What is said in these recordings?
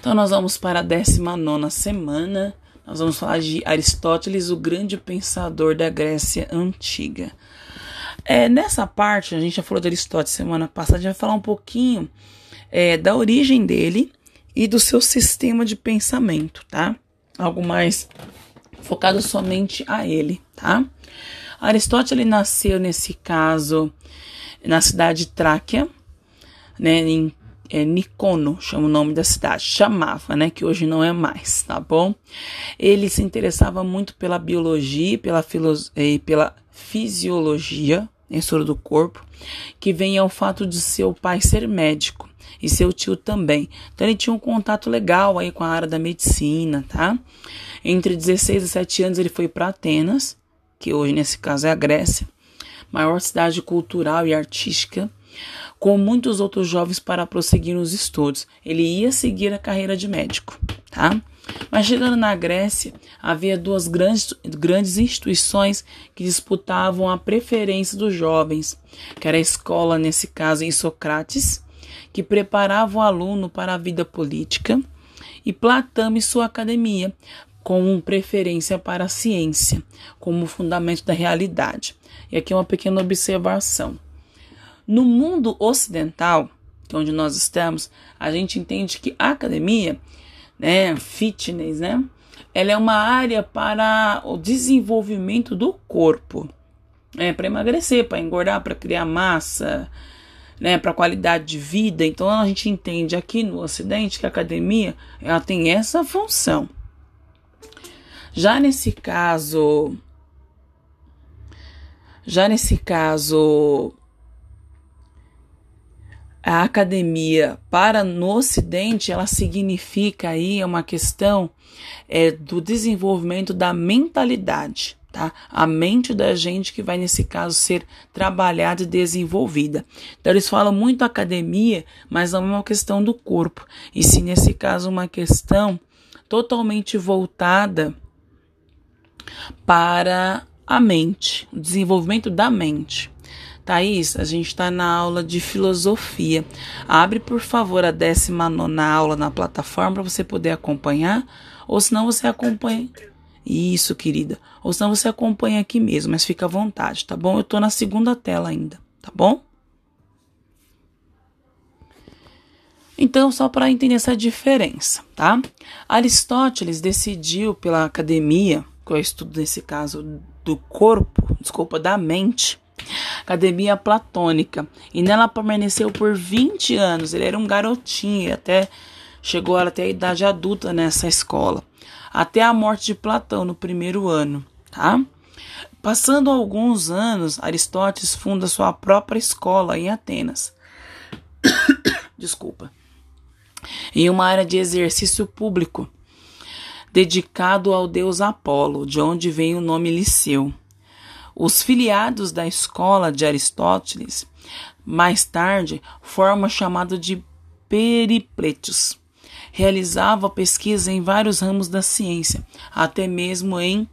Então nós vamos para a 19 semana. Nós vamos falar de Aristóteles, o grande pensador da Grécia Antiga. É, nessa parte, a gente já falou de Aristóteles semana passada, a gente vai falar um pouquinho é, da origem dele e do seu sistema de pensamento, tá? Algo mais focado somente a ele, tá? Aristóteles nasceu nesse caso na cidade de Tráquea, né, em é, Nicono, chama o nome da cidade, chamava, né, que hoje não é mais, tá bom? Ele se interessava muito pela biologia, pela, e pela fisiologia, história do corpo, que vem ao fato de seu pai ser médico e seu tio também. Então ele tinha um contato legal aí com a área da medicina, tá? Entre 16 e 17 anos ele foi para Atenas, que hoje nesse caso é a Grécia, maior cidade cultural e artística com muitos outros jovens para prosseguir os estudos. Ele ia seguir a carreira de médico, tá? Mas chegando na Grécia, havia duas grandes, grandes instituições que disputavam a preferência dos jovens, que era a escola, nesse caso, em Socrates, que preparava o aluno para a vida política, e Platão e sua academia, com preferência para a ciência, como fundamento da realidade. E aqui uma pequena observação. No mundo ocidental, que é onde nós estamos, a gente entende que a academia, né, fitness, né, ela é uma área para o desenvolvimento do corpo, é para emagrecer, para engordar, para criar massa, né, para qualidade de vida. Então a gente entende aqui no Ocidente que a academia ela tem essa função. Já nesse caso, já nesse caso a academia para no Ocidente ela significa aí uma questão é, do desenvolvimento da mentalidade, tá? A mente da gente que vai nesse caso ser trabalhada e desenvolvida. Então eles falam muito academia, mas não é uma questão do corpo, e sim nesse caso uma questão totalmente voltada para a mente, o desenvolvimento da mente. Thaís, a gente está na aula de filosofia. Abre, por favor, a 19 aula na plataforma para você poder acompanhar. Ou senão você acompanha. Isso, querida. Ou senão você acompanha aqui mesmo, mas fica à vontade, tá bom? Eu estou na segunda tela ainda, tá bom? Então, só para entender essa diferença, tá? Aristóteles decidiu pela academia, que eu estudo nesse caso do corpo, desculpa, da mente, Academia Platônica, e nela permaneceu por 20 anos. Ele era um garotinho, até chegou até a idade adulta nessa escola, até a morte de Platão no primeiro ano, tá? Passando alguns anos, Aristóteles funda sua própria escola em Atenas. Desculpa. Em uma área de exercício público, dedicado ao deus Apolo, de onde vem o nome Liceu. Os filiados da escola de Aristóteles, mais tarde, formam o chamado de periplétios. Realizava pesquisa em vários ramos da ciência, até mesmo em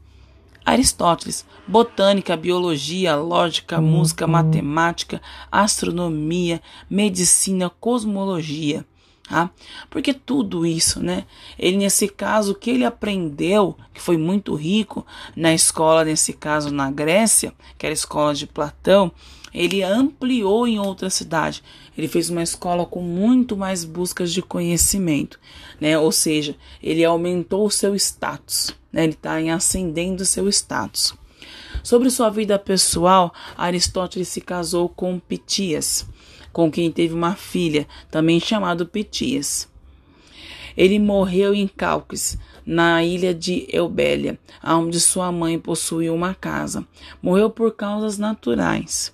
Aristóteles, botânica, biologia, lógica, música, matemática, astronomia, medicina, cosmologia. Tá? Porque tudo isso, né? Ele, nesse caso, que ele aprendeu, que foi muito rico na escola, nesse caso na Grécia, que era a escola de Platão, ele ampliou em outra cidade. Ele fez uma escola com muito mais buscas de conhecimento, né? Ou seja, ele aumentou o seu status, né? Ele está em ascendendo o seu status. Sobre sua vida pessoal, Aristóteles se casou com Pitias com quem teve uma filha, também chamado Pitias. Ele morreu em Calques, na ilha de Eubélia, onde sua mãe possuía uma casa. Morreu por causas naturais.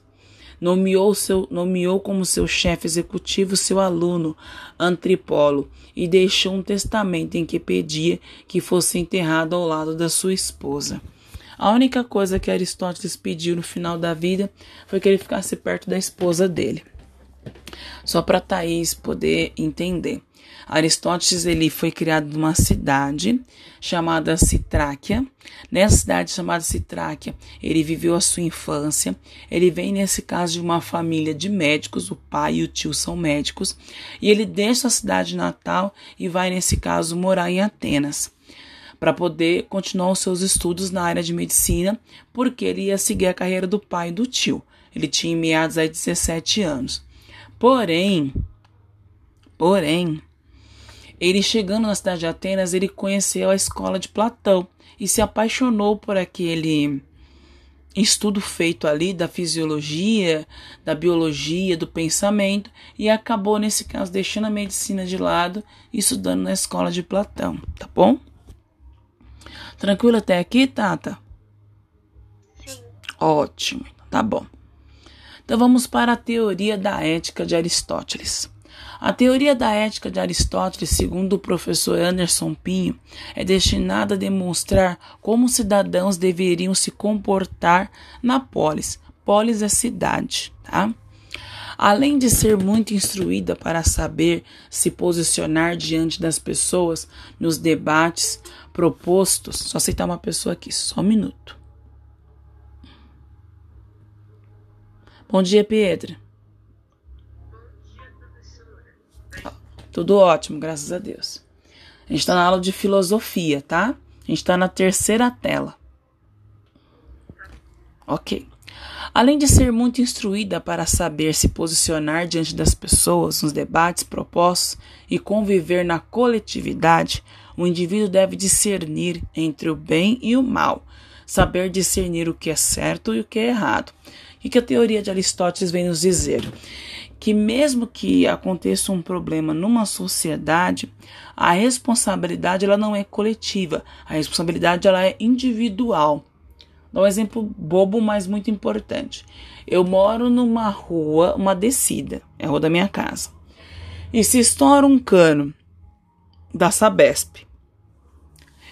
Nomeou, seu, nomeou como seu chefe executivo seu aluno, Antripolo, e deixou um testamento em que pedia que fosse enterrado ao lado da sua esposa. A única coisa que Aristóteles pediu no final da vida foi que ele ficasse perto da esposa dele. Só para Thaís poder entender. Aristóteles ele foi criado numa cidade chamada Citráquia. Nessa cidade chamada Citráquia, ele viveu a sua infância. Ele vem nesse caso de uma família de médicos, o pai e o tio são médicos, e ele deixa a cidade natal e vai nesse caso morar em Atenas para poder continuar os seus estudos na área de medicina, porque ele ia seguir a carreira do pai e do tio. Ele tinha meados aí 17 anos. Porém, porém, ele chegando na cidade de Atenas, ele conheceu a escola de Platão e se apaixonou por aquele estudo feito ali da fisiologia, da biologia, do pensamento e acabou nesse caso deixando a medicina de lado e estudando na escola de Platão, tá bom? Tranquilo até aqui, Tata? Sim. Ótimo, tá bom. Então vamos para a teoria da ética de Aristóteles. A teoria da ética de Aristóteles, segundo o professor Anderson Pinho, é destinada a demonstrar como cidadãos deveriam se comportar na polis. Polis é cidade, tá? Além de ser muito instruída para saber se posicionar diante das pessoas nos debates propostos, só aceitar uma pessoa aqui, só um minuto. Bom dia, Pedro. Tudo ótimo, graças a Deus. A gente está na aula de filosofia, tá? A gente está na terceira tela. Ok. Além de ser muito instruída para saber se posicionar diante das pessoas nos debates propostos e conviver na coletividade, o indivíduo deve discernir entre o bem e o mal, saber discernir o que é certo e o que é errado, o que a teoria de Aristóteles vem nos dizer? Que mesmo que aconteça um problema numa sociedade, a responsabilidade ela não é coletiva, a responsabilidade ela é individual. Dá um exemplo bobo, mas muito importante. Eu moro numa rua, uma descida, é a rua da minha casa. E se estoura um cano da Sabesp,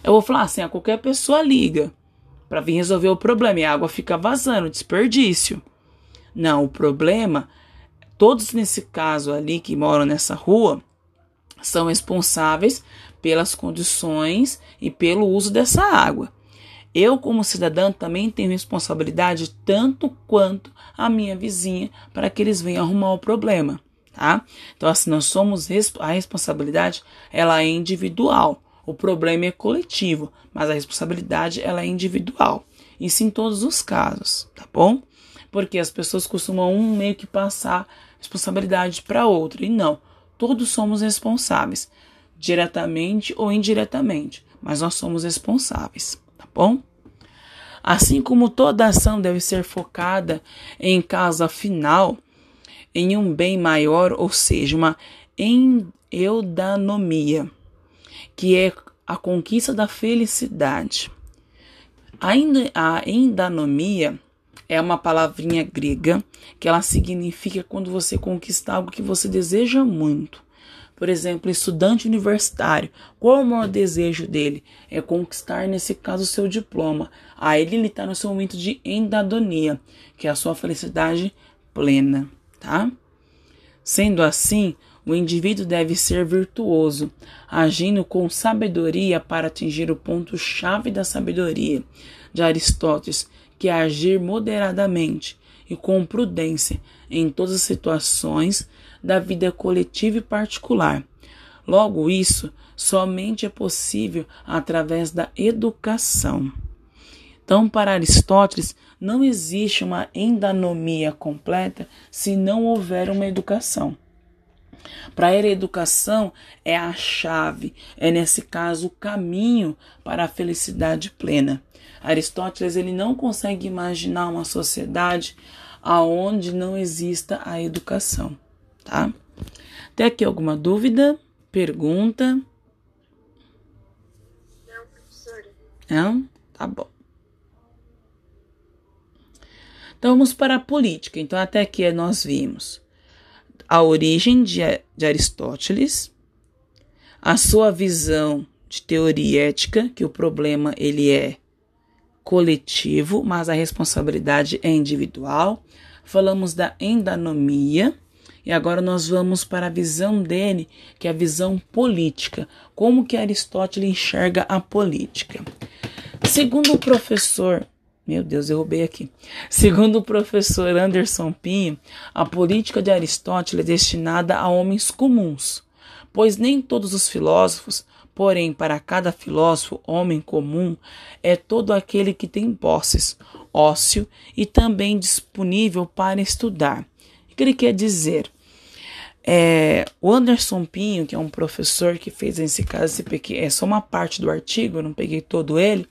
eu vou falar assim: a qualquer pessoa liga para vir resolver o problema e a água fica vazando, desperdício. Não, o problema, todos nesse caso ali que moram nessa rua são responsáveis pelas condições e pelo uso dessa água. Eu, como cidadã, também tenho responsabilidade tanto quanto a minha vizinha para que eles venham arrumar o problema, tá? Então, assim, nós somos a responsabilidade, ela é individual. O problema é coletivo, mas a responsabilidade ela é individual. Isso em todos os casos, tá bom? Porque as pessoas costumam um meio que passar responsabilidade para outro e não. Todos somos responsáveis, diretamente ou indiretamente, mas nós somos responsáveis, tá bom? Assim como toda ação deve ser focada em causa final, em um bem maior, ou seja, uma eudanomia que é a conquista da felicidade. A endanomia é uma palavrinha grega que ela significa quando você conquista algo que você deseja muito. Por exemplo, estudante universitário, qual é o maior desejo dele? É conquistar, nesse caso, o seu diploma. Aí ele está no seu momento de endadonia, que é a sua felicidade plena, tá? Sendo assim, o indivíduo deve ser virtuoso, agindo com sabedoria para atingir o ponto-chave da sabedoria de Aristóteles, que é agir moderadamente e com prudência em todas as situações da vida coletiva e particular. Logo, isso somente é possível através da educação. Então, para Aristóteles, não existe uma endanomia completa se não houver uma educação. Para ele, a educação é a chave, é nesse caso o caminho para a felicidade plena. Aristóteles ele não consegue imaginar uma sociedade aonde não exista a educação, tá? Tem aqui alguma dúvida? Pergunta? Não, professora. Não? Tá bom. Então vamos para a política. Então até aqui nós vimos a origem de, de Aristóteles, a sua visão de teoria ética, que o problema ele é coletivo, mas a responsabilidade é individual. Falamos da endanomia, E agora nós vamos para a visão dele, que é a visão política. Como que Aristóteles enxerga a política? Segundo o professor, meu Deus, eu roubei aqui. Segundo o professor Anderson Pinho, a política de Aristóteles é destinada a homens comuns, pois nem todos os filósofos, porém para cada filósofo, homem comum, é todo aquele que tem posses, ócio e também disponível para estudar. O que ele quer dizer? É, o Anderson Pinho, que é um professor que fez esse caso, esse é só uma parte do artigo, eu não peguei todo ele,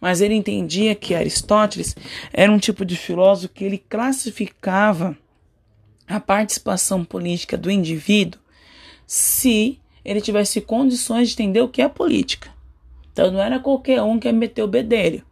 mas ele entendia que Aristóteles era um tipo de filósofo que ele classificava a participação política do indivíduo se ele tivesse condições de entender o que é política. Então não era qualquer um que ia meter o bedelho.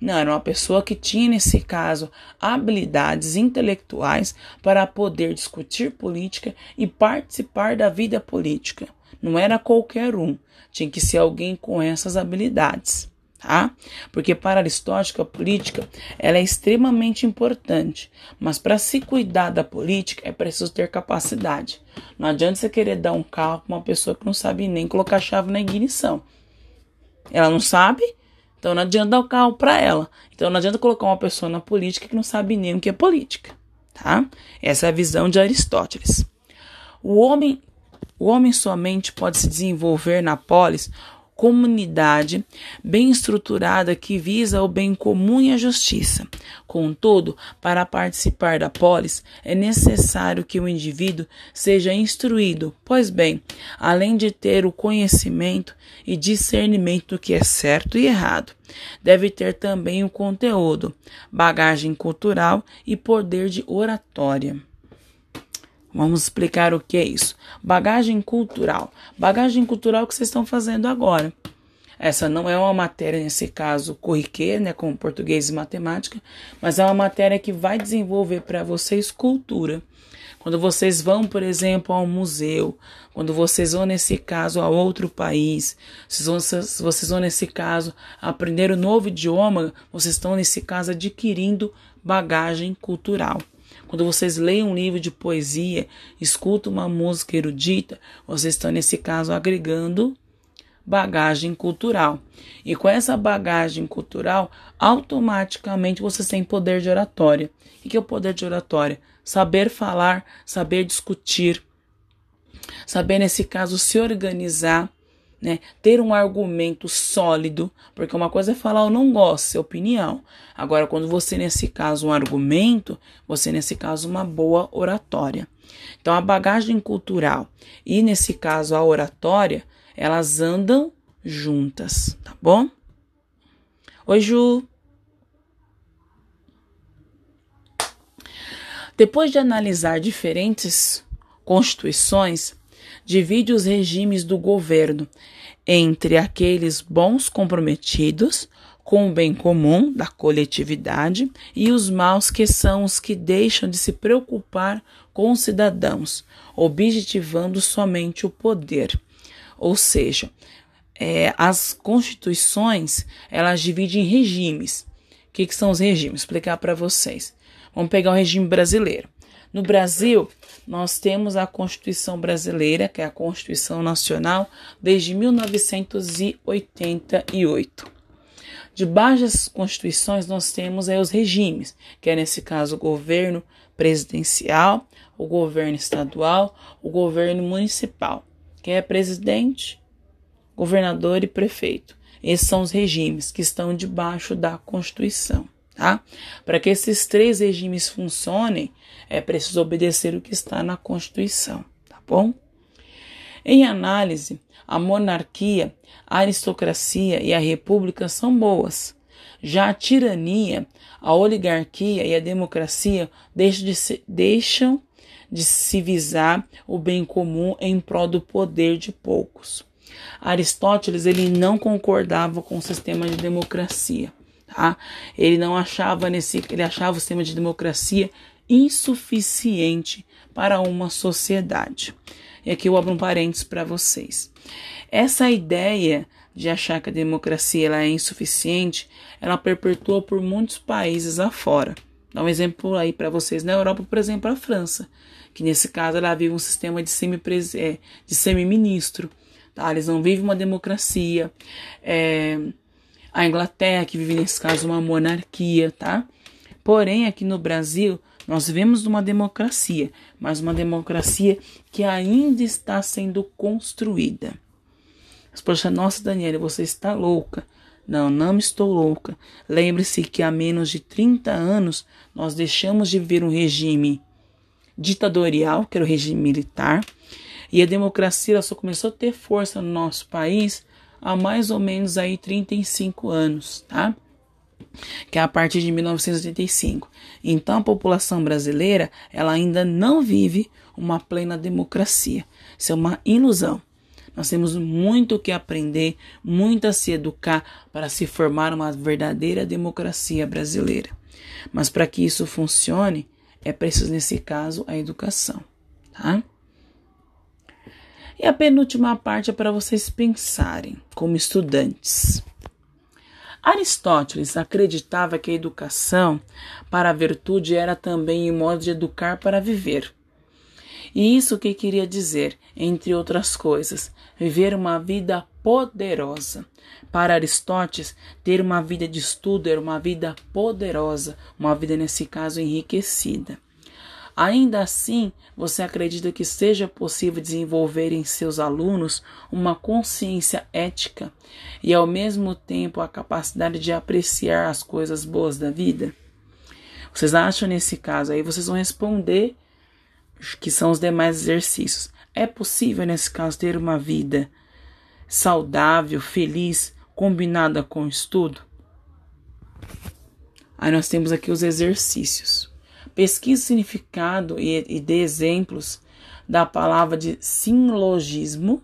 Não, era uma pessoa que tinha, nesse caso, habilidades intelectuais para poder discutir política e participar da vida política. Não era qualquer um, tinha que ser alguém com essas habilidades. Tá? Porque para Aristóteles a política ela é extremamente importante, mas para se cuidar da política é preciso ter capacidade. Não adianta você querer dar um carro para uma pessoa que não sabe nem colocar chave na ignição. Ela não sabe, então não adianta dar o carro para ela. Então não adianta colocar uma pessoa na política que não sabe nem o que é política, tá? Essa é a visão de Aristóteles. O homem, o homem somente pode se desenvolver na polis comunidade bem estruturada que visa o bem comum e a justiça. Contudo, para participar da polis, é necessário que o indivíduo seja instruído, pois bem, além de ter o conhecimento e discernimento do que é certo e errado, deve ter também o conteúdo, bagagem cultural e poder de oratória. Vamos explicar o que é isso. Bagagem cultural. Bagagem cultural que vocês estão fazendo agora. Essa não é uma matéria, nesse caso, corriqueira, né, como português e matemática, mas é uma matéria que vai desenvolver para vocês cultura. Quando vocês vão, por exemplo, a um museu, quando vocês vão, nesse caso, a outro país, se vocês vão, nesse caso, aprender um novo idioma, vocês estão, nesse caso, adquirindo bagagem cultural. Quando vocês leem um livro de poesia, escutam uma música erudita, vocês estão, nesse caso, agregando bagagem cultural. E com essa bagagem cultural, automaticamente vocês têm poder de oratória. O que é o poder de oratória? Saber falar, saber discutir, saber, nesse caso, se organizar né? Ter um argumento sólido, porque uma coisa é falar eu não gosto, é opinião. Agora, quando você, nesse caso, um argumento, você, nesse caso, uma boa oratória. Então, a bagagem cultural e, nesse caso, a oratória, elas andam juntas, tá bom? Oi, Ju. Depois de analisar diferentes constituições, divide os regimes do governo entre aqueles bons comprometidos com o bem comum da coletividade e os maus que são os que deixam de se preocupar com os cidadãos, objetivando somente o poder. Ou seja, é, as constituições elas dividem em regimes. O que, que são os regimes? Vou explicar para vocês. Vamos pegar o regime brasileiro. No Brasil, nós temos a Constituição Brasileira, que é a Constituição Nacional, desde 1988. Debaixo das constituições, nós temos aí os regimes, que é nesse caso o governo presidencial, o governo estadual, o governo municipal, que é presidente, governador e prefeito. Esses são os regimes que estão debaixo da Constituição. Tá? Para que esses três regimes funcionem, é preciso obedecer o que está na Constituição, tá bom? Em análise, a monarquia, a aristocracia e a república são boas. Já a tirania, a oligarquia e a democracia deixam de, se, deixam de se visar o bem comum em prol do poder de poucos. Aristóteles ele não concordava com o sistema de democracia tá? Ele não achava nesse, ele achava o sistema de democracia insuficiente para uma sociedade. E aqui eu abro um parênteses para vocês. Essa ideia de achar que a democracia ela é insuficiente, ela perpetua por muitos países afora. Dá um exemplo aí para vocês na Europa, por exemplo, a França, que nesse caso ela vive um sistema de semi-ministro. De semi tá? Eles não vivem uma democracia. É, a Inglaterra, que vive nesse caso uma monarquia, tá? Porém, aqui no Brasil, nós vivemos uma democracia, mas uma democracia que ainda está sendo construída. Mas, poxa, nossa, Daniela, você está louca. Não, não estou louca. Lembre-se que há menos de 30 anos nós deixamos de viver um regime ditatorial, que era o regime militar, e a democracia só começou a ter força no nosso país há mais ou menos aí 35 anos, tá? Que é a partir de 1985. Então a população brasileira, ela ainda não vive uma plena democracia. Isso é uma ilusão. Nós temos muito o que aprender, muito a se educar para se formar uma verdadeira democracia brasileira. Mas para que isso funcione, é preciso, nesse caso, a educação. Tá? E a penúltima parte é para vocês pensarem como estudantes. Aristóteles acreditava que a educação para a virtude era também um modo de educar para viver. E isso que queria dizer, entre outras coisas, viver uma vida poderosa. Para Aristóteles, ter uma vida de estudo era uma vida poderosa, uma vida, nesse caso, enriquecida. Ainda assim, você acredita que seja possível desenvolver em seus alunos uma consciência ética e, ao mesmo tempo, a capacidade de apreciar as coisas boas da vida? Vocês acham nesse caso? Aí vocês vão responder que são os demais exercícios. É possível, nesse caso, ter uma vida saudável, feliz, combinada com o estudo? Aí nós temos aqui os exercícios. Pesquise significado e, e dê exemplos da palavra de silogismo,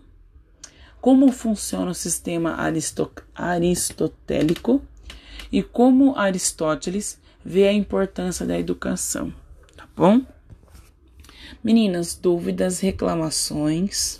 como funciona o sistema aristotélico e como Aristóteles vê a importância da educação, tá bom? Meninas, dúvidas, reclamações?